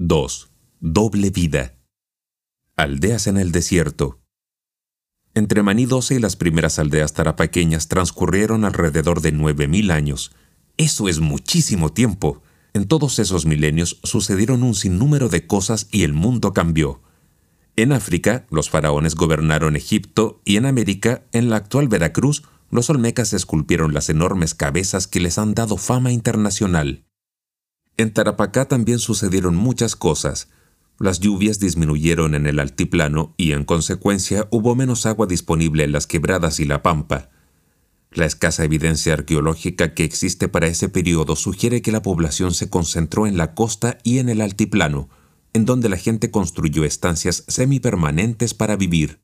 2. Doble vida. Aldeas en el desierto. Entre Maní 12 y las primeras aldeas tarapaqueñas transcurrieron alrededor de 9.000 años. Eso es muchísimo tiempo. En todos esos milenios sucedieron un sinnúmero de cosas y el mundo cambió. En África, los faraones gobernaron Egipto y en América, en la actual Veracruz, los olmecas esculpieron las enormes cabezas que les han dado fama internacional. En Tarapacá también sucedieron muchas cosas. Las lluvias disminuyeron en el altiplano y en consecuencia hubo menos agua disponible en las quebradas y la pampa. La escasa evidencia arqueológica que existe para ese periodo sugiere que la población se concentró en la costa y en el altiplano, en donde la gente construyó estancias semipermanentes para vivir.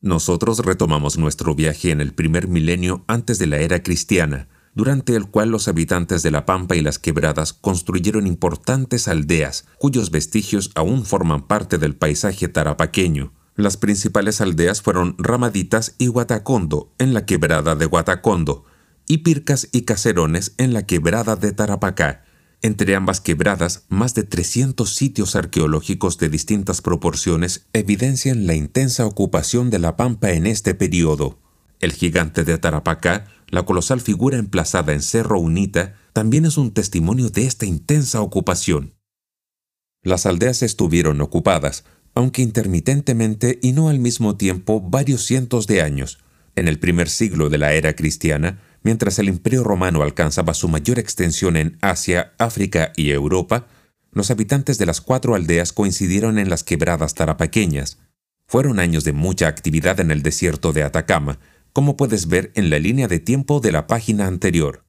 Nosotros retomamos nuestro viaje en el primer milenio antes de la era cristiana, durante el cual los habitantes de la Pampa y las Quebradas construyeron importantes aldeas, cuyos vestigios aún forman parte del paisaje tarapaqueño. Las principales aldeas fueron Ramaditas y Guatacondo, en la Quebrada de Guatacondo, y Pircas y Caserones en la Quebrada de Tarapacá. Entre ambas quebradas, más de 300 sitios arqueológicos de distintas proporciones evidencian la intensa ocupación de la Pampa en este periodo. El gigante de Tarapacá la colosal figura emplazada en Cerro Unita también es un testimonio de esta intensa ocupación. Las aldeas estuvieron ocupadas, aunque intermitentemente y no al mismo tiempo, varios cientos de años. En el primer siglo de la era cristiana, mientras el imperio romano alcanzaba su mayor extensión en Asia, África y Europa, los habitantes de las cuatro aldeas coincidieron en las quebradas tarapaqueñas. Fueron años de mucha actividad en el desierto de Atacama, como puedes ver en la línea de tiempo de la página anterior.